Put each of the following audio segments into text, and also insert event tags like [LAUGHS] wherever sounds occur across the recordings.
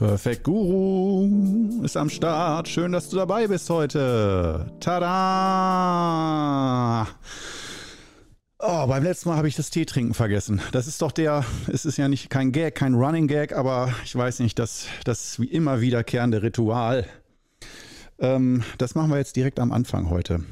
Perfekt Guru ist am Start. Schön, dass du dabei bist heute. Tada! Oh, beim letzten Mal habe ich das Tee trinken vergessen. Das ist doch der, es ist ja nicht kein Gag, kein Running Gag, aber ich weiß nicht, das, das wie immer wiederkehrende Ritual. Ähm, das machen wir jetzt direkt am Anfang heute.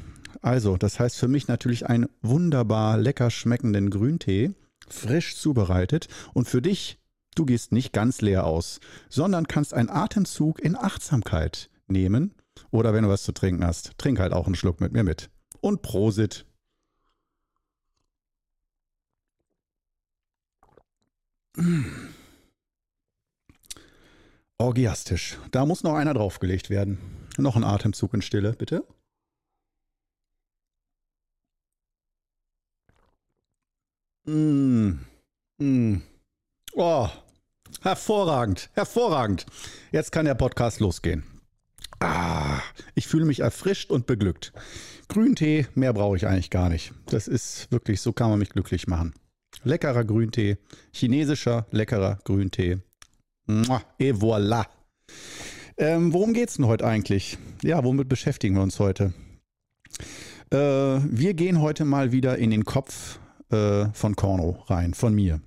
Also, das heißt für mich natürlich einen wunderbar lecker schmeckenden Grüntee, frisch zubereitet und für dich Du gehst nicht ganz leer aus, sondern kannst einen Atemzug in Achtsamkeit nehmen. Oder wenn du was zu trinken hast, trink halt auch einen Schluck mit mir mit. Und Prosit. [CLEARS THROAT] Orgiastisch. Da muss noch einer draufgelegt werden. Noch ein Atemzug in Stille, bitte. Mmh. Mmh. Oh, hervorragend, hervorragend. Jetzt kann der Podcast losgehen. Ah, ich fühle mich erfrischt und beglückt. Grüntee, mehr brauche ich eigentlich gar nicht. Das ist wirklich, so kann man mich glücklich machen. Leckerer Grüntee, chinesischer, leckerer Grüntee. et voilà. Ähm, worum es denn heute eigentlich? Ja, womit beschäftigen wir uns heute? Äh, wir gehen heute mal wieder in den Kopf äh, von Korno rein, von mir.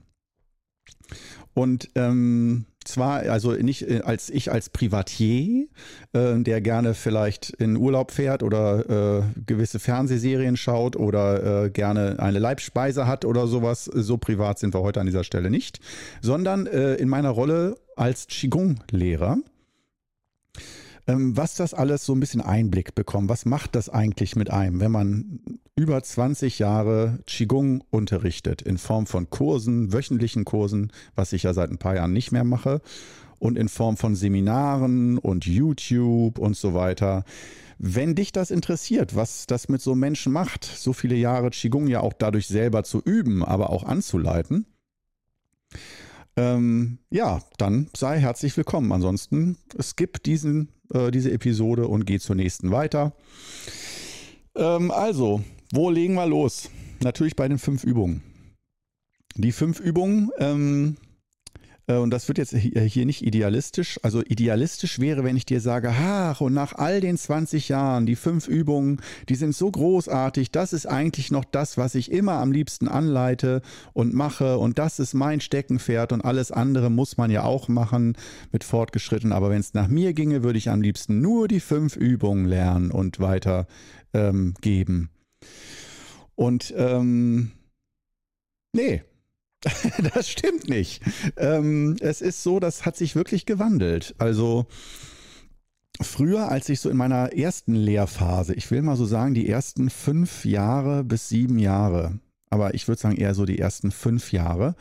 Und ähm, zwar, also nicht äh, als ich als Privatier, äh, der gerne vielleicht in Urlaub fährt oder äh, gewisse Fernsehserien schaut oder äh, gerne eine Leibspeise hat oder sowas. So privat sind wir heute an dieser Stelle nicht, sondern äh, in meiner Rolle als Qigong-Lehrer ähm, was das alles so ein bisschen Einblick bekommen. Was macht das eigentlich mit einem, wenn man über 20 Jahre Qigong unterrichtet in Form von Kursen, wöchentlichen Kursen, was ich ja seit ein paar Jahren nicht mehr mache, und in Form von Seminaren und YouTube und so weiter. Wenn dich das interessiert, was das mit so Menschen macht, so viele Jahre Qigong ja auch dadurch selber zu üben, aber auch anzuleiten, ähm, ja, dann sei herzlich willkommen. Ansonsten skip diesen, äh, diese Episode und geh zur nächsten weiter. Ähm, also, wo legen wir los? Natürlich bei den fünf Übungen. Die fünf Übungen ähm, äh, und das wird jetzt hier nicht idealistisch. Also idealistisch wäre, wenn ich dir sage, ach, und nach all den 20 Jahren, die fünf Übungen, die sind so großartig, das ist eigentlich noch das, was ich immer am liebsten anleite und mache und das ist mein Steckenpferd und alles andere muss man ja auch machen mit fortgeschritten. Aber wenn es nach mir ginge, würde ich am liebsten nur die fünf Übungen lernen und weiter ähm. Und ähm, nee, [LAUGHS] das stimmt nicht. Ähm, es ist so, das hat sich wirklich gewandelt. Also früher, als ich so in meiner ersten Lehrphase, ich will mal so sagen, die ersten fünf Jahre bis sieben Jahre, aber ich würde sagen eher so die ersten fünf Jahre,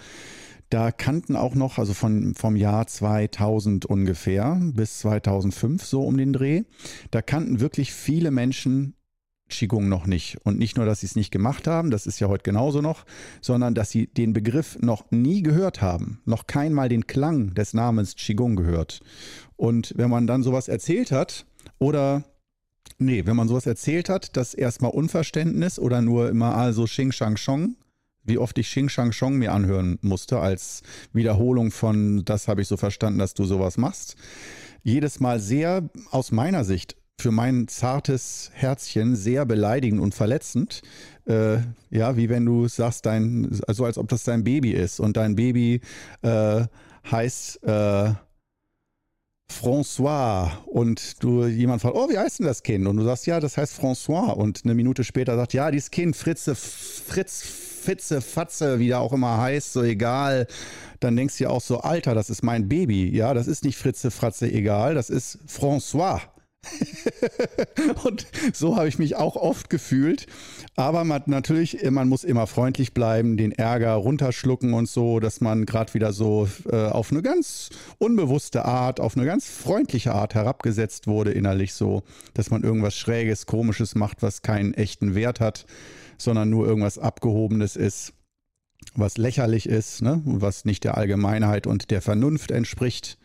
da kannten auch noch, also von, vom Jahr 2000 ungefähr bis 2005 so um den Dreh, da kannten wirklich viele Menschen Qigong noch nicht. Und nicht nur, dass sie es nicht gemacht haben, das ist ja heute genauso noch, sondern dass sie den Begriff noch nie gehört haben, noch keinmal den Klang des Namens Qigong gehört. Und wenn man dann sowas erzählt hat oder Nee, wenn man sowas erzählt hat, dass erstmal Unverständnis oder nur immer also Xing Shang Shong, wie oft ich Xing Shang Shong mir anhören musste als Wiederholung von, das habe ich so verstanden, dass du sowas machst. Jedes Mal sehr aus meiner Sicht für mein zartes Herzchen sehr beleidigend und verletzend. Äh, ja, wie wenn du sagst, dein, also als ob das dein Baby ist und dein Baby äh, heißt äh, François und du jemand fragt, oh, wie heißt denn das Kind? Und du sagst, ja, das heißt François. Und eine Minute später sagt, ja, dieses Kind Fritze, Fritz, Fitze, Fatze, wie der auch immer heißt, so egal. Dann denkst du ja auch so, Alter, das ist mein Baby. Ja, das ist nicht Fritze, Fratze, egal, das ist François. [LAUGHS] und so habe ich mich auch oft gefühlt. Aber man, natürlich, man muss immer freundlich bleiben, den Ärger runterschlucken und so, dass man gerade wieder so äh, auf eine ganz unbewusste Art, auf eine ganz freundliche Art herabgesetzt wurde innerlich so, dass man irgendwas Schräges, Komisches macht, was keinen echten Wert hat, sondern nur irgendwas Abgehobenes ist, was lächerlich ist, ne? was nicht der Allgemeinheit und der Vernunft entspricht,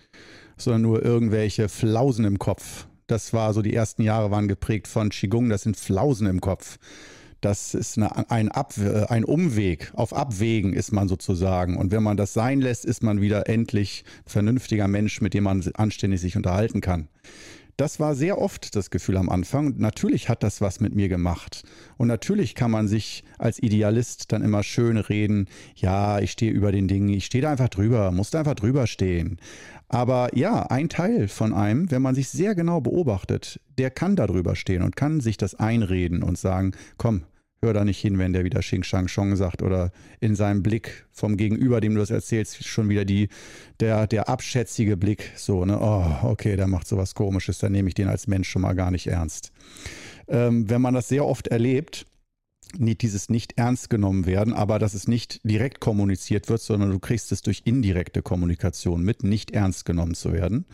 sondern nur irgendwelche Flausen im Kopf das war so, die ersten Jahre waren geprägt von Qigong, das sind Flausen im Kopf. Das ist eine, ein, Ab, ein Umweg. Auf Abwägen ist man sozusagen. Und wenn man das sein lässt, ist man wieder endlich vernünftiger Mensch, mit dem man anständig sich unterhalten kann. Das war sehr oft das Gefühl am Anfang. Natürlich hat das was mit mir gemacht. Und natürlich kann man sich als Idealist dann immer schön reden, ja, ich stehe über den Dingen, ich stehe da einfach drüber, muss da einfach drüber stehen. Aber ja, ein Teil von einem, wenn man sich sehr genau beobachtet, der kann da drüber stehen und kann sich das einreden und sagen, komm, hör da nicht hin, wenn der wieder Xing Shang Chong sagt oder in seinem Blick vom Gegenüber, dem du das erzählst, schon wieder die, der, der abschätzige Blick, so, ne, oh, okay, der macht sowas komisches, dann nehme ich den als Mensch schon mal gar nicht ernst. Ähm, wenn man das sehr oft erlebt, dieses nicht ernst genommen werden, aber dass es nicht direkt kommuniziert wird, sondern du kriegst es durch indirekte Kommunikation mit, nicht ernst genommen zu werden.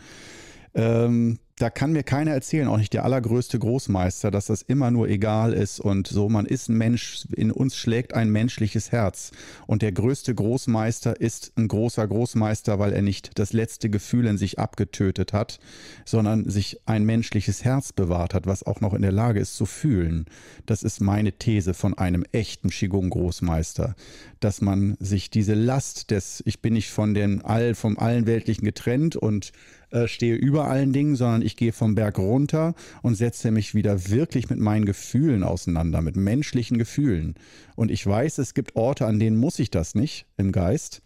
Ähm, da kann mir keiner erzählen, auch nicht der allergrößte Großmeister, dass das immer nur egal ist und so, man ist ein Mensch, in uns schlägt ein menschliches Herz. Und der größte Großmeister ist ein großer Großmeister, weil er nicht das letzte Gefühl in sich abgetötet hat, sondern sich ein menschliches Herz bewahrt hat, was auch noch in der Lage ist zu fühlen. Das ist meine These von einem echten Qigong-Großmeister, dass man sich diese Last des, ich bin nicht von den all, vom allen Weltlichen getrennt und äh, stehe über allen Dingen, sondern ich gehe vom Berg runter und setze mich wieder wirklich mit meinen Gefühlen auseinander, mit menschlichen Gefühlen. Und ich weiß, es gibt Orte, an denen muss ich das nicht im Geist.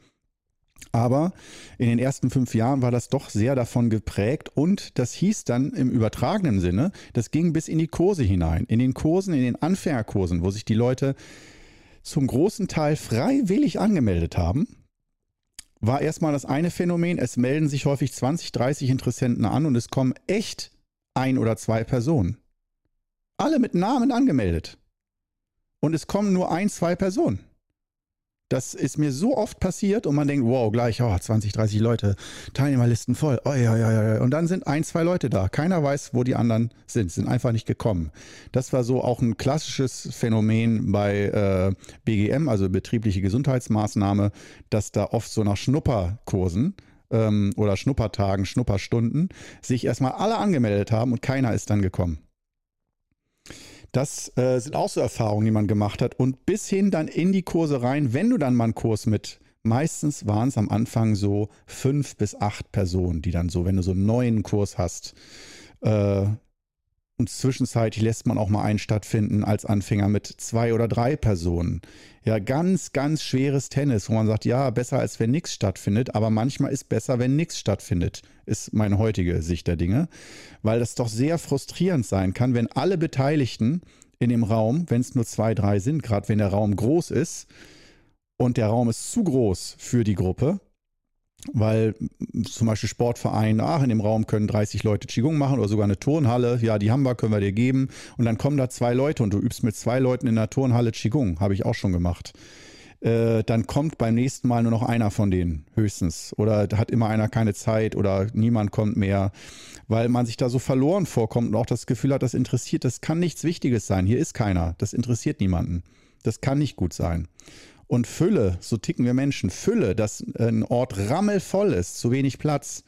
Aber in den ersten fünf Jahren war das doch sehr davon geprägt und das hieß dann im übertragenen Sinne, das ging bis in die Kurse hinein. In den Kursen, in den Anfängerkursen, wo sich die Leute zum großen Teil freiwillig angemeldet haben, war erstmal das eine Phänomen, es melden sich häufig 20, 30 Interessenten an und es kommen echt ein oder zwei Personen. Alle mit Namen angemeldet. Und es kommen nur ein, zwei Personen. Das ist mir so oft passiert und man denkt, wow, gleich, oh, 20, 30 Leute, Teilnehmerlisten voll. Oh, ja, ja, ja. Und dann sind ein, zwei Leute da. Keiner weiß, wo die anderen sind, sind einfach nicht gekommen. Das war so auch ein klassisches Phänomen bei äh, BGM, also betriebliche Gesundheitsmaßnahme, dass da oft so nach Schnupperkursen ähm, oder Schnuppertagen, Schnupperstunden sich erstmal alle angemeldet haben und keiner ist dann gekommen. Das äh, sind auch so Erfahrungen, die man gemacht hat. Und bis hin dann in die Kurse rein, wenn du dann mal einen Kurs mit, meistens waren es am Anfang so fünf bis acht Personen, die dann so, wenn du so einen neuen Kurs hast, äh, und zwischenzeitlich lässt man auch mal einen stattfinden als Anfänger mit zwei oder drei Personen. Ja, ganz, ganz schweres Tennis, wo man sagt, ja, besser als wenn nichts stattfindet, aber manchmal ist besser, wenn nichts stattfindet, ist meine heutige Sicht der Dinge, weil das doch sehr frustrierend sein kann, wenn alle Beteiligten in dem Raum, wenn es nur zwei, drei sind, gerade wenn der Raum groß ist und der Raum ist zu groß für die Gruppe, weil zum Beispiel Sportverein, ach, in dem Raum können 30 Leute Qigong machen oder sogar eine Turnhalle, ja, die haben wir, können wir dir geben. Und dann kommen da zwei Leute und du übst mit zwei Leuten in der Turnhalle Qigong, habe ich auch schon gemacht. Äh, dann kommt beim nächsten Mal nur noch einer von denen, höchstens. Oder hat immer einer keine Zeit oder niemand kommt mehr, weil man sich da so verloren vorkommt und auch das Gefühl hat, das interessiert, das kann nichts Wichtiges sein. Hier ist keiner, das interessiert niemanden. Das kann nicht gut sein. Und Fülle, so ticken wir Menschen, Fülle, dass ein Ort rammelvoll ist, zu wenig Platz.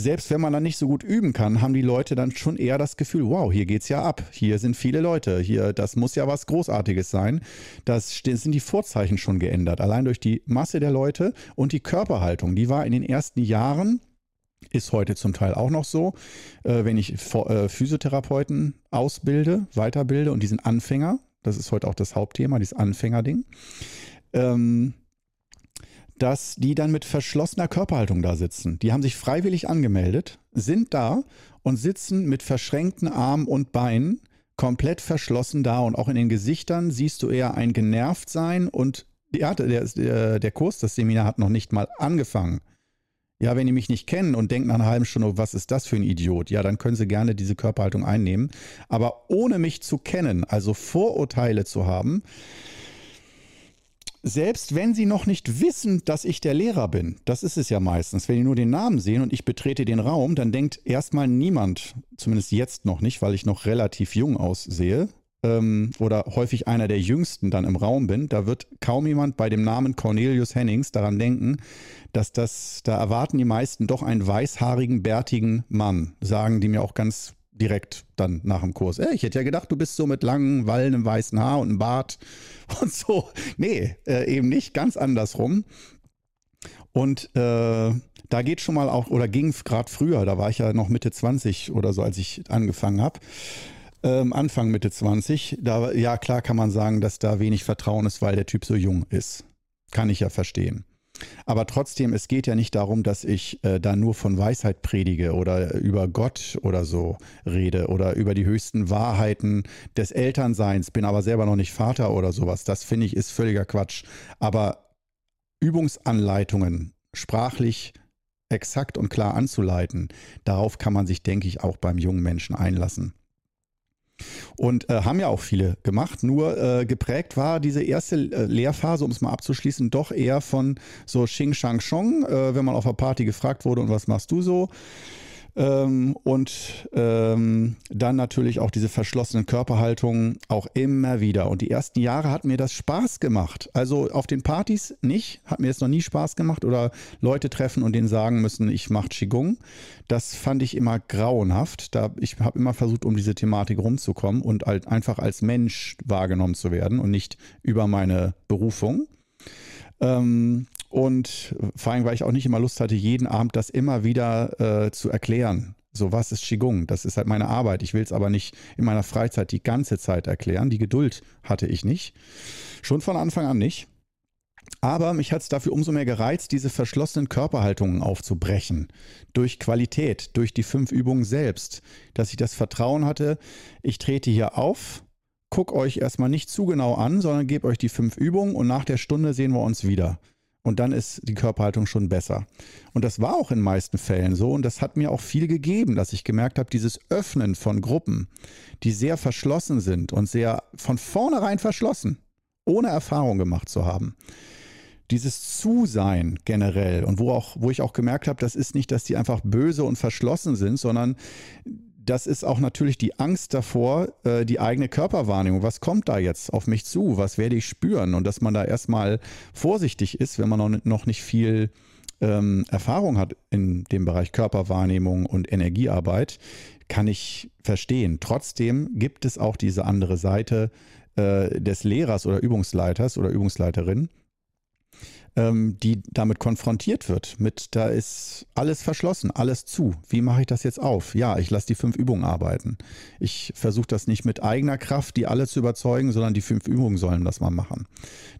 Selbst wenn man dann nicht so gut üben kann, haben die Leute dann schon eher das Gefühl, wow, hier geht's ja ab. Hier sind viele Leute. Hier, das muss ja was Großartiges sein. Das sind die Vorzeichen schon geändert. Allein durch die Masse der Leute und die Körperhaltung. Die war in den ersten Jahren ist heute zum Teil auch noch so, äh, wenn ich äh, Physiotherapeuten ausbilde, weiterbilde und die sind Anfänger, das ist heute auch das Hauptthema, dieses Anfängerding, ähm, dass die dann mit verschlossener Körperhaltung da sitzen. Die haben sich freiwillig angemeldet, sind da und sitzen mit verschränkten Armen und Beinen komplett verschlossen da und auch in den Gesichtern siehst du eher ein genervt sein und ja, der, der, der Kurs, das Seminar hat noch nicht mal angefangen. Ja, wenn die mich nicht kennen und denken nach einer halben Stunde, was ist das für ein Idiot? Ja, dann können sie gerne diese Körperhaltung einnehmen. Aber ohne mich zu kennen, also Vorurteile zu haben, selbst wenn sie noch nicht wissen, dass ich der Lehrer bin, das ist es ja meistens, wenn die nur den Namen sehen und ich betrete den Raum, dann denkt erstmal niemand, zumindest jetzt noch nicht, weil ich noch relativ jung aussehe, ähm, oder häufig einer der jüngsten dann im Raum bin, da wird kaum jemand bei dem Namen Cornelius Hennings daran denken, dass das, da erwarten die meisten doch einen weißhaarigen, bärtigen Mann, sagen die mir auch ganz direkt dann nach dem Kurs. Äh, ich hätte ja gedacht, du bist so mit langen, wallendem weißen Haar und einem Bart [LAUGHS] und so. Nee, äh, eben nicht, ganz andersrum. Und äh, da geht schon mal auch, oder ging gerade früher, da war ich ja noch Mitte 20 oder so, als ich angefangen habe. Ähm, Anfang Mitte 20, da, ja klar kann man sagen, dass da wenig Vertrauen ist, weil der Typ so jung ist. Kann ich ja verstehen. Aber trotzdem, es geht ja nicht darum, dass ich äh, da nur von Weisheit predige oder über Gott oder so rede oder über die höchsten Wahrheiten des Elternseins, bin aber selber noch nicht Vater oder sowas. Das finde ich ist völliger Quatsch. Aber Übungsanleitungen sprachlich exakt und klar anzuleiten, darauf kann man sich, denke ich, auch beim jungen Menschen einlassen. Und äh, haben ja auch viele gemacht, nur äh, geprägt war diese erste äh, Lehrphase, um es mal abzuschließen, doch eher von so Xing Shang Chong, äh, wenn man auf einer Party gefragt wurde, und was machst du so? Ähm, und ähm, dann natürlich auch diese verschlossenen Körperhaltungen auch immer wieder. Und die ersten Jahre hat mir das Spaß gemacht. Also auf den Partys nicht, hat mir es noch nie Spaß gemacht oder Leute treffen und denen sagen müssen, ich mache Qigong. Das fand ich immer grauenhaft. Da, ich habe immer versucht, um diese Thematik rumzukommen und halt einfach als Mensch wahrgenommen zu werden und nicht über meine Berufung. Ähm, und vor allem, weil ich auch nicht immer Lust hatte, jeden Abend das immer wieder äh, zu erklären. So, was ist Qigong? Das ist halt meine Arbeit. Ich will es aber nicht in meiner Freizeit die ganze Zeit erklären. Die Geduld hatte ich nicht. Schon von Anfang an nicht. Aber mich hat es dafür umso mehr gereizt, diese verschlossenen Körperhaltungen aufzubrechen. Durch Qualität, durch die fünf Übungen selbst. Dass ich das Vertrauen hatte, ich trete hier auf, guck euch erstmal nicht zu genau an, sondern gebe euch die fünf Übungen und nach der Stunde sehen wir uns wieder. Und dann ist die Körperhaltung schon besser. Und das war auch in meisten Fällen so. Und das hat mir auch viel gegeben, dass ich gemerkt habe, dieses Öffnen von Gruppen, die sehr verschlossen sind und sehr von vornherein verschlossen, ohne Erfahrung gemacht zu haben. Dieses Zusein generell und wo, auch, wo ich auch gemerkt habe, das ist nicht, dass die einfach böse und verschlossen sind, sondern das ist auch natürlich die Angst davor, äh, die eigene Körperwahrnehmung. Was kommt da jetzt auf mich zu? Was werde ich spüren? Und dass man da erstmal vorsichtig ist, wenn man noch nicht viel ähm, Erfahrung hat in dem Bereich Körperwahrnehmung und Energiearbeit, kann ich verstehen. Trotzdem gibt es auch diese andere Seite äh, des Lehrers oder Übungsleiters oder Übungsleiterin, ähm, die damit konfrontiert wird. Mit, da ist alles verschlossen, alles zu. Wie mache ich das jetzt auf? Ja, ich lasse die fünf Übungen arbeiten. Ich versuche das nicht mit eigener Kraft, die alle zu überzeugen, sondern die fünf Übungen sollen das mal machen.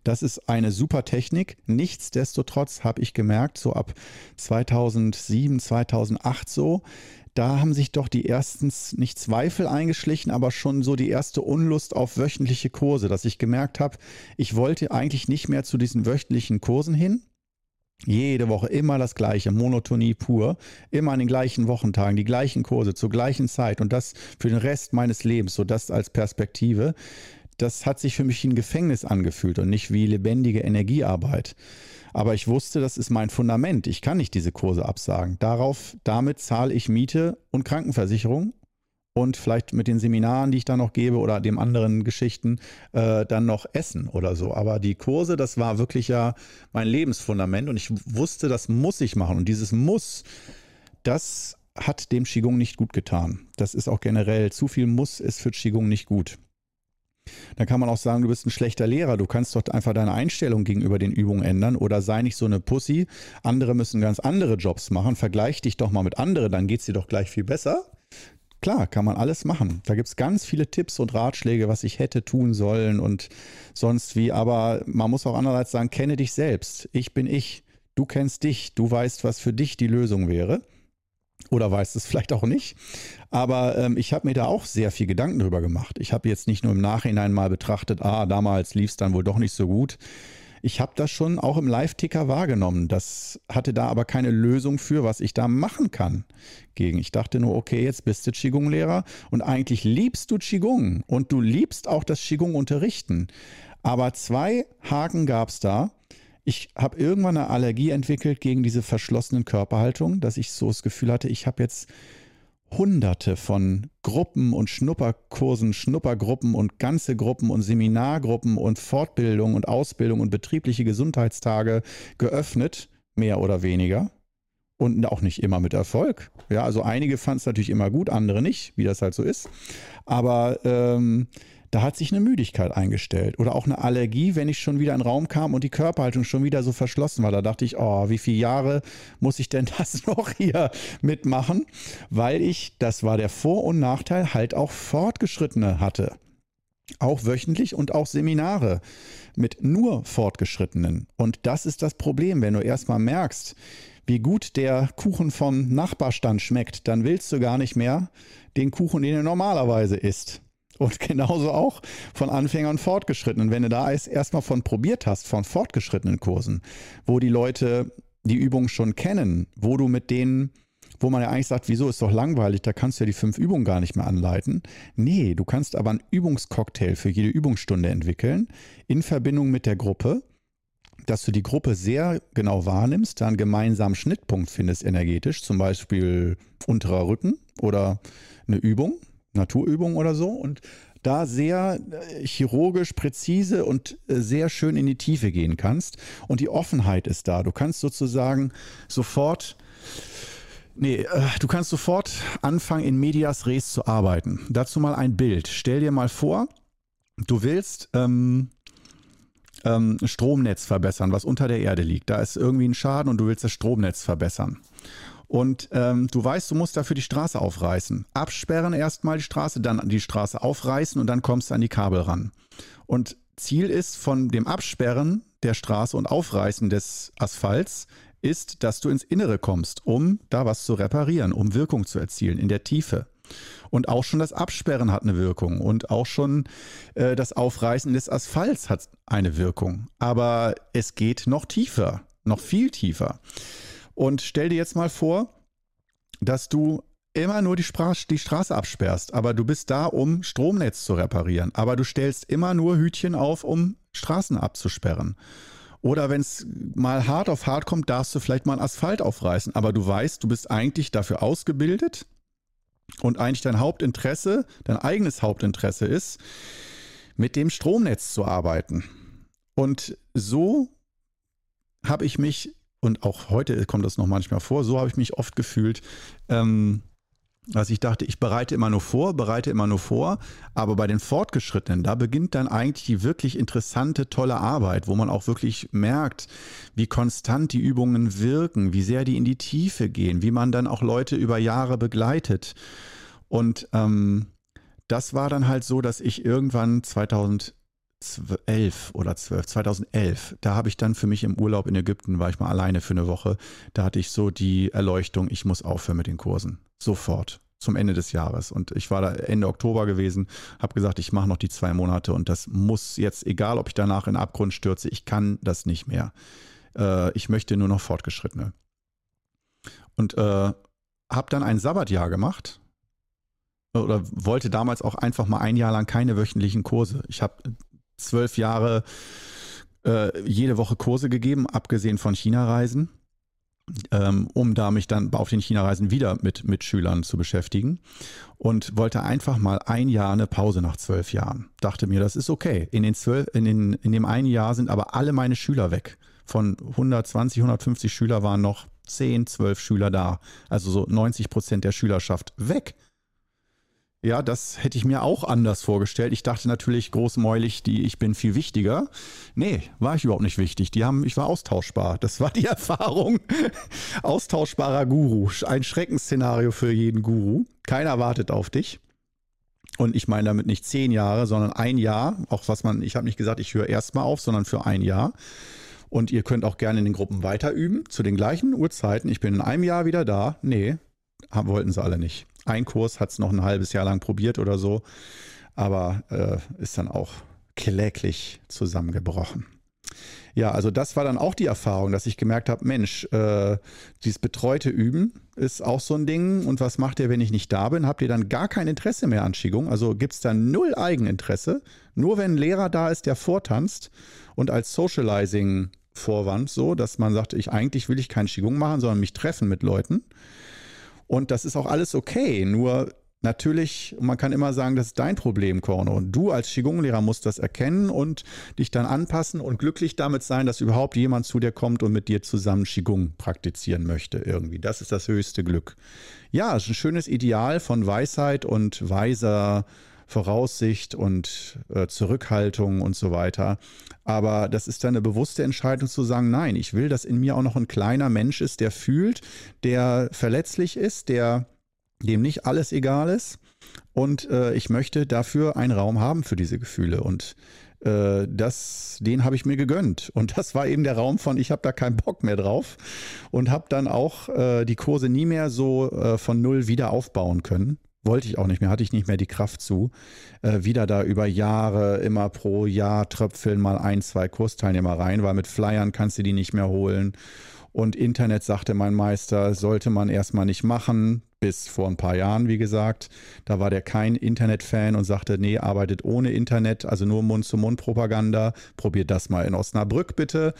Das ist eine super Technik. Nichtsdestotrotz habe ich gemerkt, so ab 2007, 2008 so, da haben sich doch die erstens nicht Zweifel eingeschlichen, aber schon so die erste Unlust auf wöchentliche Kurse, dass ich gemerkt habe, ich wollte eigentlich nicht mehr zu diesen wöchentlichen Kursen hin. Jede Woche immer das gleiche, Monotonie pur, immer an den gleichen Wochentagen, die gleichen Kurse zur gleichen Zeit und das für den Rest meines Lebens, so das als Perspektive. Das hat sich für mich wie ein Gefängnis angefühlt und nicht wie lebendige Energiearbeit. Aber ich wusste, das ist mein Fundament. Ich kann nicht diese Kurse absagen. Darauf, damit zahle ich Miete und Krankenversicherung und vielleicht mit den Seminaren, die ich da noch gebe oder dem anderen Geschichten, äh, dann noch Essen oder so. Aber die Kurse, das war wirklich ja mein Lebensfundament und ich wusste, das muss ich machen. Und dieses Muss, das hat dem Qigong nicht gut getan. Das ist auch generell, zu viel Muss ist für Qigong nicht gut. Dann kann man auch sagen, du bist ein schlechter Lehrer. Du kannst doch einfach deine Einstellung gegenüber den Übungen ändern oder sei nicht so eine Pussy. Andere müssen ganz andere Jobs machen. Vergleich dich doch mal mit anderen, dann geht es dir doch gleich viel besser. Klar, kann man alles machen. Da gibt es ganz viele Tipps und Ratschläge, was ich hätte tun sollen und sonst wie. Aber man muss auch andererseits sagen, kenne dich selbst. Ich bin ich. Du kennst dich. Du weißt, was für dich die Lösung wäre. Oder weißt es vielleicht auch nicht. Aber ähm, ich habe mir da auch sehr viel Gedanken drüber gemacht. Ich habe jetzt nicht nur im Nachhinein mal betrachtet, ah, damals lief es dann wohl doch nicht so gut. Ich habe das schon auch im Live-Ticker wahrgenommen. Das hatte da aber keine Lösung für, was ich da machen kann gegen. Ich dachte nur, okay, jetzt bist du Qigong-Lehrer und eigentlich liebst du Qigong und du liebst auch das Qigong unterrichten. Aber zwei Haken gab es da ich habe irgendwann eine Allergie entwickelt gegen diese verschlossenen Körperhaltungen, dass ich so das Gefühl hatte, ich habe jetzt hunderte von Gruppen und Schnupperkursen, Schnuppergruppen und ganze Gruppen und Seminargruppen und Fortbildung und Ausbildung und betriebliche Gesundheitstage geöffnet, mehr oder weniger. und auch nicht immer mit Erfolg. Ja, also einige fanden es natürlich immer gut, andere nicht, wie das halt so ist. Aber ähm, da hat sich eine Müdigkeit eingestellt oder auch eine Allergie, wenn ich schon wieder in den Raum kam und die Körperhaltung schon wieder so verschlossen war. Da dachte ich, oh, wie viele Jahre muss ich denn [LAUGHS] das noch hier mitmachen? Weil ich, das war der Vor- und Nachteil, halt auch Fortgeschrittene hatte. Auch wöchentlich und auch Seminare mit nur Fortgeschrittenen. Und das ist das Problem, wenn du erstmal merkst, wie gut der Kuchen vom Nachbarstand schmeckt, dann willst du gar nicht mehr den Kuchen, den du normalerweise isst. Und [LAUGHS] genauso auch von Anfängern und Fortgeschrittenen. Wenn du da erstmal von probiert hast, von fortgeschrittenen Kursen, wo die Leute die Übung schon kennen, wo du mit denen, wo man ja eigentlich sagt, wieso ist doch langweilig, da kannst du ja die fünf Übungen gar nicht mehr anleiten. Nee, du kannst aber einen Übungscocktail für jede Übungsstunde entwickeln, in Verbindung mit der Gruppe, dass du die Gruppe sehr genau wahrnimmst, da einen gemeinsamen Schnittpunkt findest energetisch, zum Beispiel unterer Rücken oder eine Übung, Naturübung oder so und da sehr äh, chirurgisch, präzise und äh, sehr schön in die Tiefe gehen kannst. Und die Offenheit ist da. Du kannst sozusagen sofort, nee, äh, du kannst sofort anfangen, in Medias Res zu arbeiten. Dazu mal ein Bild. Stell dir mal vor, du willst ähm, ähm, Stromnetz verbessern, was unter der Erde liegt. Da ist irgendwie ein Schaden und du willst das Stromnetz verbessern. Und ähm, du weißt, du musst dafür die Straße aufreißen. Absperren erstmal die Straße, dann die Straße aufreißen und dann kommst du an die Kabel ran. Und Ziel ist von dem Absperren der Straße und Aufreißen des Asphalts ist, dass du ins Innere kommst, um da was zu reparieren, um Wirkung zu erzielen in der Tiefe. Und auch schon das Absperren hat eine Wirkung und auch schon äh, das Aufreißen des Asphalts hat eine Wirkung. Aber es geht noch tiefer, noch viel tiefer. Und stell dir jetzt mal vor, dass du immer nur die, Spra die Straße absperrst, aber du bist da, um Stromnetz zu reparieren. Aber du stellst immer nur Hütchen auf, um Straßen abzusperren. Oder wenn es mal hart auf hart kommt, darfst du vielleicht mal Asphalt aufreißen. Aber du weißt, du bist eigentlich dafür ausgebildet und eigentlich dein Hauptinteresse, dein eigenes Hauptinteresse ist, mit dem Stromnetz zu arbeiten. Und so habe ich mich und auch heute kommt das noch manchmal vor, so habe ich mich oft gefühlt, ähm, dass ich dachte, ich bereite immer nur vor, bereite immer nur vor, aber bei den Fortgeschrittenen, da beginnt dann eigentlich die wirklich interessante, tolle Arbeit, wo man auch wirklich merkt, wie konstant die Übungen wirken, wie sehr die in die Tiefe gehen, wie man dann auch Leute über Jahre begleitet. Und ähm, das war dann halt so, dass ich irgendwann 2000 11 oder 12, 2011, da habe ich dann für mich im Urlaub in Ägypten, war ich mal alleine für eine Woche, da hatte ich so die Erleuchtung, ich muss aufhören mit den Kursen. Sofort. Zum Ende des Jahres. Und ich war da Ende Oktober gewesen, habe gesagt, ich mache noch die zwei Monate und das muss jetzt, egal ob ich danach in Abgrund stürze, ich kann das nicht mehr. Äh, ich möchte nur noch Fortgeschrittene. Und äh, habe dann ein Sabbatjahr gemacht, oder wollte damals auch einfach mal ein Jahr lang keine wöchentlichen Kurse. Ich habe zwölf Jahre äh, jede Woche Kurse gegeben, abgesehen von China-Reisen, ähm, um da mich dann auf den China-Reisen wieder mit, mit Schülern zu beschäftigen. Und wollte einfach mal ein Jahr eine Pause nach zwölf Jahren. Dachte mir, das ist okay. In, den zwölf, in, den, in dem einen Jahr sind aber alle meine Schüler weg. Von 120, 150 Schüler waren noch 10, 12 Schüler da. Also so 90 Prozent der Schülerschaft weg. Ja, das hätte ich mir auch anders vorgestellt. Ich dachte natürlich großmäulig, die ich bin viel wichtiger. Nee, war ich überhaupt nicht wichtig. Die haben, ich war austauschbar. Das war die [LAUGHS] Erfahrung. Austauschbarer Guru. Ein Schreckensszenario für jeden Guru. Keiner wartet auf dich. Und ich meine damit nicht zehn Jahre, sondern ein Jahr. Auch was man, ich habe nicht gesagt, ich höre erstmal auf, sondern für ein Jahr. Und ihr könnt auch gerne in den Gruppen weiter üben, zu den gleichen Uhrzeiten. Ich bin in einem Jahr wieder da. Nee, wollten sie alle nicht. Ein Kurs hat es noch ein halbes Jahr lang probiert oder so, aber äh, ist dann auch kläglich zusammengebrochen. Ja, also das war dann auch die Erfahrung, dass ich gemerkt habe, Mensch, äh, dieses betreute Üben ist auch so ein Ding. Und was macht ihr, wenn ich nicht da bin? Habt ihr dann gar kein Interesse mehr an Qigong? Also gibt es da null Eigeninteresse? Nur wenn ein Lehrer da ist, der vortanzt und als Socializing-Vorwand so, dass man sagt, ich eigentlich will ich kein Qigong machen, sondern mich treffen mit Leuten. Und das ist auch alles okay. Nur Natürlich, man kann immer sagen, das ist dein Problem, Korno. Und du als Qigong-Lehrer musst das erkennen und dich dann anpassen und glücklich damit sein, dass überhaupt jemand zu dir kommt und mit dir zusammen Qigong praktizieren möchte irgendwie. Das ist das höchste Glück. Ja, es ist ein schönes Ideal von Weisheit und weiser Voraussicht und äh, Zurückhaltung und so weiter. Aber das ist dann eine bewusste Entscheidung zu sagen, nein, ich will, dass in mir auch noch ein kleiner Mensch ist, der fühlt, der verletzlich ist, der dem nicht alles egal ist. Und äh, ich möchte dafür einen Raum haben für diese Gefühle. Und äh, das, den habe ich mir gegönnt. Und das war eben der Raum von, ich habe da keinen Bock mehr drauf. Und habe dann auch äh, die Kurse nie mehr so äh, von null wieder aufbauen können. Wollte ich auch nicht mehr, hatte ich nicht mehr die Kraft zu. Äh, wieder da über Jahre, immer pro Jahr tröpfeln mal ein, zwei Kursteilnehmer rein, weil mit Flyern kannst du die nicht mehr holen. Und Internet, sagte mein Meister, sollte man erstmal nicht machen bis vor ein paar Jahren, wie gesagt. Da war der kein Internet-Fan und sagte, nee, arbeitet ohne Internet, also nur Mund-zu-Mund-Propaganda. Probiert das mal in Osnabrück bitte.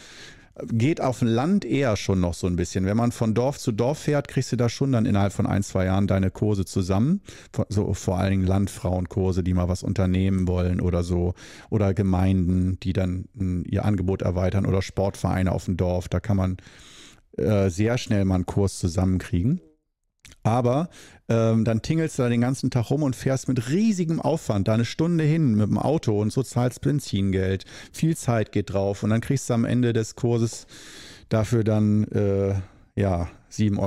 Geht auf dem Land eher schon noch so ein bisschen. Wenn man von Dorf zu Dorf fährt, kriegst du da schon dann innerhalb von ein, zwei Jahren deine Kurse zusammen. So vor allen Dingen Landfrauenkurse, die mal was unternehmen wollen oder so. Oder Gemeinden, die dann hm, ihr Angebot erweitern oder Sportvereine auf dem Dorf. Da kann man äh, sehr schnell mal einen Kurs zusammenkriegen. Aber ähm, dann tingelst du da den ganzen Tag rum und fährst mit riesigem Aufwand da eine Stunde hin mit dem Auto und so zahlst Benzingeld. Viel Zeit geht drauf und dann kriegst du am Ende des Kurses dafür dann äh, ja 7,50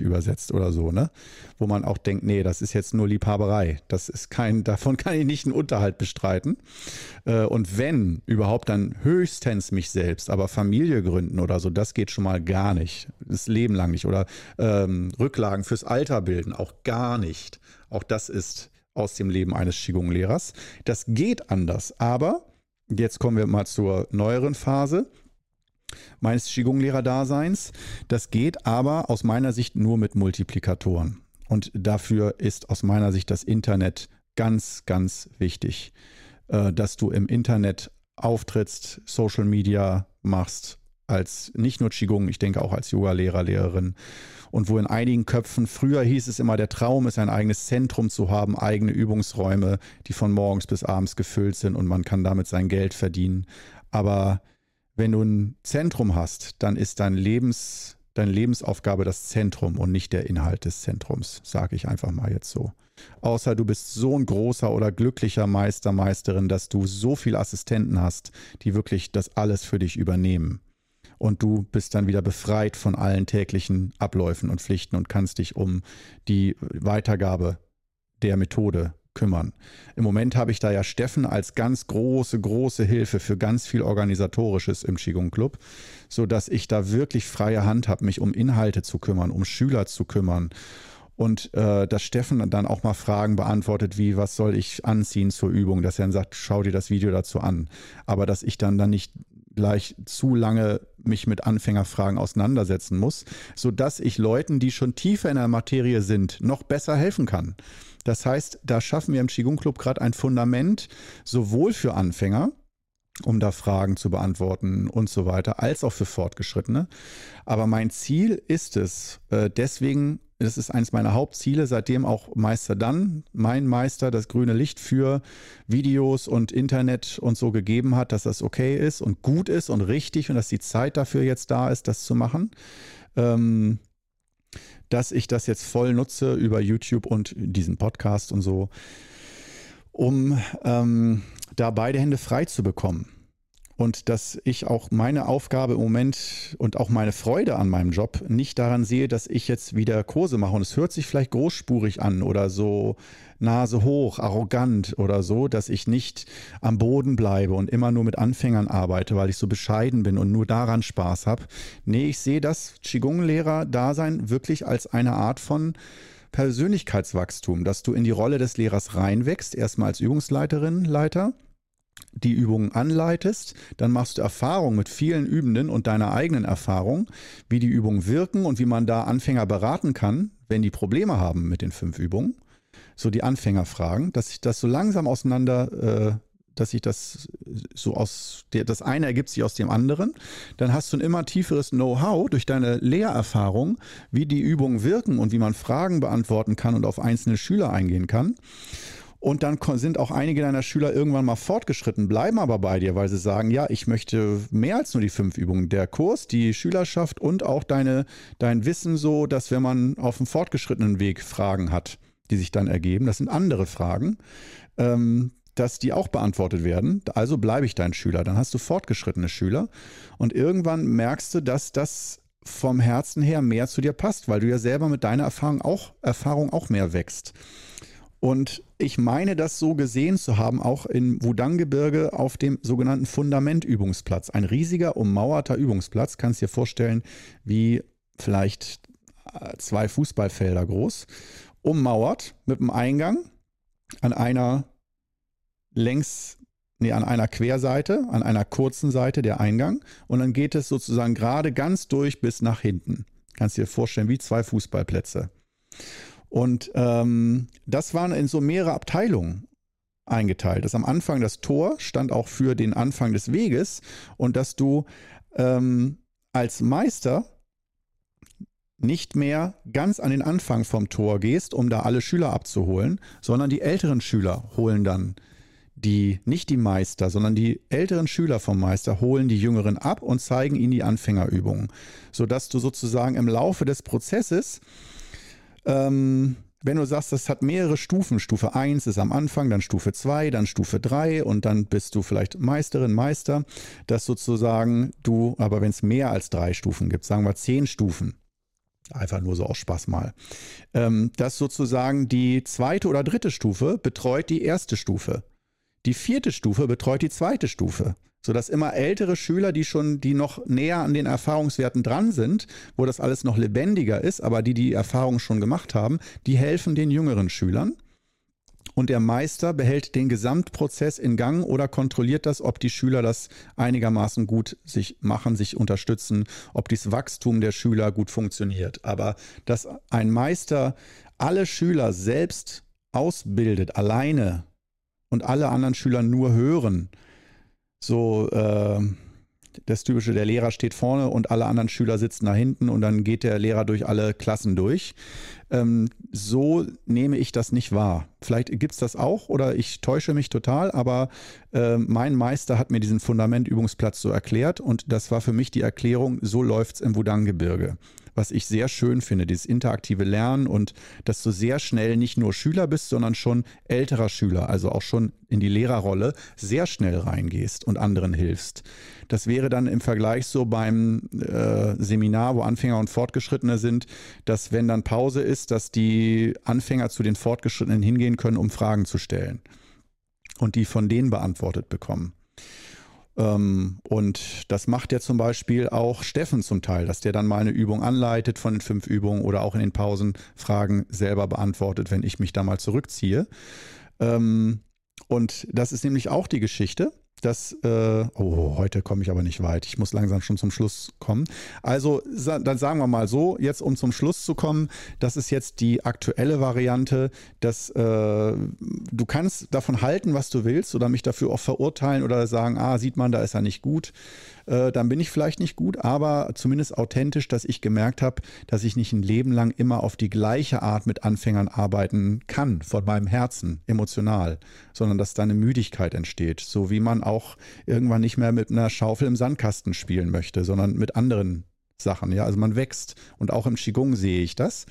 Euro übersetzt oder so, ne? Wo man auch denkt, nee, das ist jetzt nur Liebhaberei. Das ist kein, davon [LAUGHS] kann ich nicht einen Unterhalt bestreiten. Äh, und wenn überhaupt, dann höchstens mich selbst, aber Familie gründen oder so, das geht schon mal gar nicht. Das Leben lang nicht. Oder ähm, Rücklagen fürs Alter bilden, auch gar nicht. Auch das ist aus dem Leben eines Qigong-Lehrers. Das geht anders, aber jetzt kommen wir mal zur neueren Phase meines Qigong-Lehrer-Daseins. Das geht aber aus meiner Sicht nur mit Multiplikatoren. Und dafür ist aus meiner Sicht das Internet ganz, ganz wichtig, äh, dass du im Internet auftrittst, Social Media machst, als nicht nur Qigong, ich denke auch als Yoga-Lehrer, Lehrerin. Und wo in einigen Köpfen, früher hieß es immer, der Traum ist ein eigenes Zentrum zu haben, eigene Übungsräume, die von morgens bis abends gefüllt sind und man kann damit sein Geld verdienen. Aber wenn du ein Zentrum hast, dann ist dein Lebens, deine Lebensaufgabe das Zentrum und nicht der Inhalt des Zentrums, sage ich einfach mal jetzt so. Außer du bist so ein großer oder glücklicher Meister, Meisterin, dass du so viele Assistenten hast, die wirklich das alles für dich übernehmen. Und du bist dann wieder befreit von allen täglichen Abläufen und Pflichten und kannst dich um die Weitergabe der Methode kümmern. Im Moment habe ich da ja Steffen als ganz große, große Hilfe für ganz viel Organisatorisches im Qigong Club, sodass ich da wirklich freie Hand habe, mich um Inhalte zu kümmern, um Schüler zu kümmern. Und äh, dass Steffen dann auch mal Fragen beantwortet, wie, was soll ich anziehen zur Übung, dass er dann sagt, schau dir das Video dazu an. Aber dass ich dann dann nicht gleich zu lange mich mit Anfängerfragen auseinandersetzen muss, sodass ich Leuten, die schon tiefer in der Materie sind, noch besser helfen kann. Das heißt, da schaffen wir im Qigong Club gerade ein Fundament, sowohl für Anfänger, um da Fragen zu beantworten und so weiter, als auch für Fortgeschrittene. Aber mein Ziel ist es, äh, deswegen, das ist eines meiner Hauptziele, seitdem auch Meister Dann, mein Meister, das grüne Licht für Videos und Internet und so gegeben hat, dass das okay ist und gut ist und richtig und dass die Zeit dafür jetzt da ist, das zu machen. Ähm, dass ich das jetzt voll nutze über YouTube und diesen Podcast und so, um ähm, da beide Hände frei zu bekommen. Und dass ich auch meine Aufgabe im Moment und auch meine Freude an meinem Job nicht daran sehe, dass ich jetzt wieder Kurse mache. Und es hört sich vielleicht großspurig an oder so Nase hoch, arrogant oder so, dass ich nicht am Boden bleibe und immer nur mit Anfängern arbeite, weil ich so bescheiden bin und nur daran Spaß habe. Nee, ich sehe das Qigong-Lehrer-Dasein wirklich als eine Art von Persönlichkeitswachstum, dass du in die Rolle des Lehrers reinwächst, erstmal als Übungsleiterin, Leiter, die Übungen anleitest, dann machst du Erfahrung mit vielen Übenden und deiner eigenen Erfahrung, wie die Übungen wirken und wie man da Anfänger beraten kann, wenn die Probleme haben mit den fünf Übungen so die Anfängerfragen, dass sich das so langsam auseinander äh, dass sich das so aus, der, das eine ergibt sich aus dem anderen. Dann hast du ein immer tieferes Know-how durch deine Lehrerfahrung, wie die Übungen wirken und wie man Fragen beantworten kann und auf einzelne Schüler eingehen kann. Und dann sind auch einige deiner Schüler irgendwann mal fortgeschritten, bleiben aber bei dir, weil sie sagen, ja, ich möchte mehr als nur die fünf Übungen. Der Kurs, die Schülerschaft und auch deine, dein Wissen so, dass wenn man auf dem fortgeschrittenen Weg Fragen hat, die sich dann ergeben, das sind andere Fragen, ähm, dass die auch beantwortet werden. Also bleibe ich dein Schüler. Dann hast du fortgeschrittene Schüler und irgendwann merkst du, dass das vom Herzen her mehr zu dir passt, weil du ja selber mit deiner Erfahrung auch, Erfahrung auch mehr wächst. Und ich meine, das so gesehen zu haben, auch im Wudang-Gebirge auf dem sogenannten Fundamentübungsplatz. Ein riesiger, ummauerter Übungsplatz. Kannst dir vorstellen, wie vielleicht äh, zwei Fußballfelder groß. Ummauert mit einem Eingang an einer längs, nee, an einer Querseite, an einer kurzen Seite der Eingang. Und dann geht es sozusagen gerade ganz durch bis nach hinten. Kannst dir vorstellen, wie zwei Fußballplätze. Und ähm, das waren in so mehrere Abteilungen eingeteilt. Das am Anfang das Tor stand auch für den Anfang des Weges und dass du ähm, als Meister nicht mehr ganz an den Anfang vom Tor gehst, um da alle Schüler abzuholen, sondern die älteren Schüler holen dann die, nicht die Meister, sondern die älteren Schüler vom Meister holen die Jüngeren ab und zeigen ihnen die Anfängerübungen, sodass du sozusagen im Laufe des Prozesses ähm, wenn du sagst, das hat mehrere Stufen, Stufe 1 ist am Anfang, dann Stufe 2, dann Stufe 3 und dann bist du vielleicht Meisterin, Meister, dass sozusagen du, aber wenn es mehr als drei Stufen gibt, sagen wir zehn Stufen, einfach nur so aus Spaß mal, ähm, dass sozusagen die zweite oder dritte Stufe betreut die erste Stufe. Die vierte Stufe betreut die zweite Stufe sodass immer ältere Schüler, die schon, die noch näher an den Erfahrungswerten dran sind, wo das alles noch lebendiger ist, aber die die Erfahrung schon gemacht haben, die helfen den jüngeren Schülern. Und der Meister behält den Gesamtprozess in Gang oder kontrolliert das, ob die Schüler das einigermaßen gut sich machen, sich unterstützen, ob das Wachstum der Schüler gut funktioniert. Aber dass ein Meister alle Schüler selbst ausbildet, alleine und alle anderen Schüler nur hören, so äh, das typische, der Lehrer steht vorne und alle anderen Schüler sitzen da hinten und dann geht der Lehrer durch alle Klassen durch. Ähm, so nehme ich das nicht wahr. Vielleicht gibt es das auch oder ich täusche mich total, aber äh, mein Meister hat mir diesen Fundamentübungsplatz so erklärt und das war für mich die Erklärung, so läuft es im Wudang-Gebirge was ich sehr schön finde, dieses interaktive Lernen und dass du sehr schnell nicht nur Schüler bist, sondern schon älterer Schüler, also auch schon in die Lehrerrolle, sehr schnell reingehst und anderen hilfst. Das wäre dann im Vergleich so beim äh, Seminar, wo Anfänger und Fortgeschrittene sind, dass wenn dann Pause ist, dass die Anfänger zu den Fortgeschrittenen hingehen können, um Fragen zu stellen und die von denen beantwortet bekommen. Ähm, und das macht ja zum Beispiel auch Steffen zum Teil, dass der dann mal eine Übung anleitet von den fünf Übungen oder auch in den Pausen Fragen selber beantwortet, wenn ich mich da mal zurückziehe. Ähm, und das ist nämlich auch die Geschichte, dass, äh, oh, heute komme ich aber nicht weit. Ich muss langsam schon zum Schluss kommen. Also, dann sagen wir mal so, jetzt um zum Schluss zu kommen, das ist jetzt die aktuelle Variante, dass äh, du kannst davon halten, was du willst oder mich dafür auch verurteilen oder sagen, ah, sieht man, da ist er nicht gut äh, dann bin ich vielleicht nicht gut, aber zumindest authentisch, dass ich gemerkt habe, dass ich nicht ein Leben lang immer auf die gleiche Art mit Anfängern arbeiten kann, von meinem Herzen, emotional, sondern dass da eine Müdigkeit entsteht, so wie man auch irgendwann nicht mehr mit einer Schaufel im Sandkasten spielen möchte, sondern mit anderen Sachen. Ja, also man wächst und auch im Qigong sehe ich das.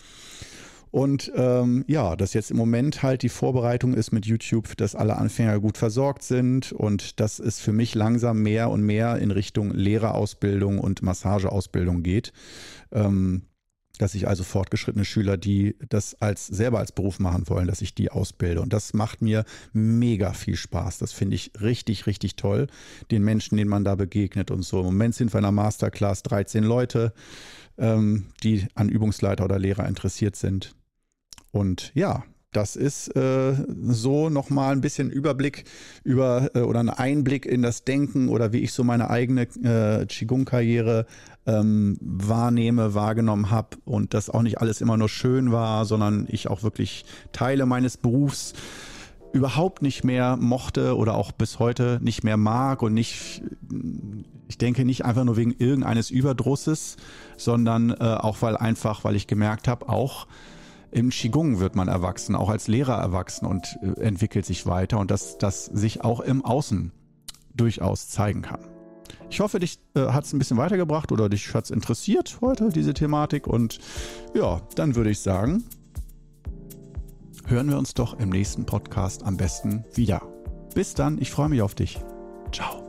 Und ähm, ja, dass jetzt im Moment halt die Vorbereitung ist mit YouTube, dass alle Anfänger gut versorgt sind und dass es für mich langsam mehr und mehr in Richtung Lehrerausbildung und Massageausbildung geht. Ähm, dass ich also fortgeschrittene Schüler, die das als selber als Beruf machen wollen, dass ich die ausbilde. Und das macht mir mega viel Spaß. Das finde ich richtig, richtig toll, den Menschen, denen man da begegnet und so. Im Moment sind wir in einer Masterclass 13 Leute, ähm, die an Übungsleiter oder Lehrer interessiert sind. Und ja, das ist äh, so nochmal ein bisschen Überblick über äh, oder ein Einblick in das Denken oder wie ich so meine eigene äh, Qigong-Karriere ähm, wahrnehme, wahrgenommen habe und das auch nicht alles immer nur schön war, sondern ich auch wirklich Teile meines Berufs überhaupt nicht mehr mochte oder auch bis heute nicht mehr mag und nicht, ich denke nicht einfach nur wegen irgendeines Überdrusses, sondern äh, auch weil einfach, weil ich gemerkt habe, auch im Qigong wird man erwachsen, auch als Lehrer erwachsen und äh, entwickelt sich weiter und dass das sich auch im Außen durchaus zeigen kann. Ich hoffe, dich äh, hat es ein bisschen weitergebracht oder dich hat es interessiert heute, diese Thematik. Und ja, dann würde ich sagen, hören wir uns doch im nächsten Podcast am besten wieder. Bis dann, ich freue mich auf dich. Ciao.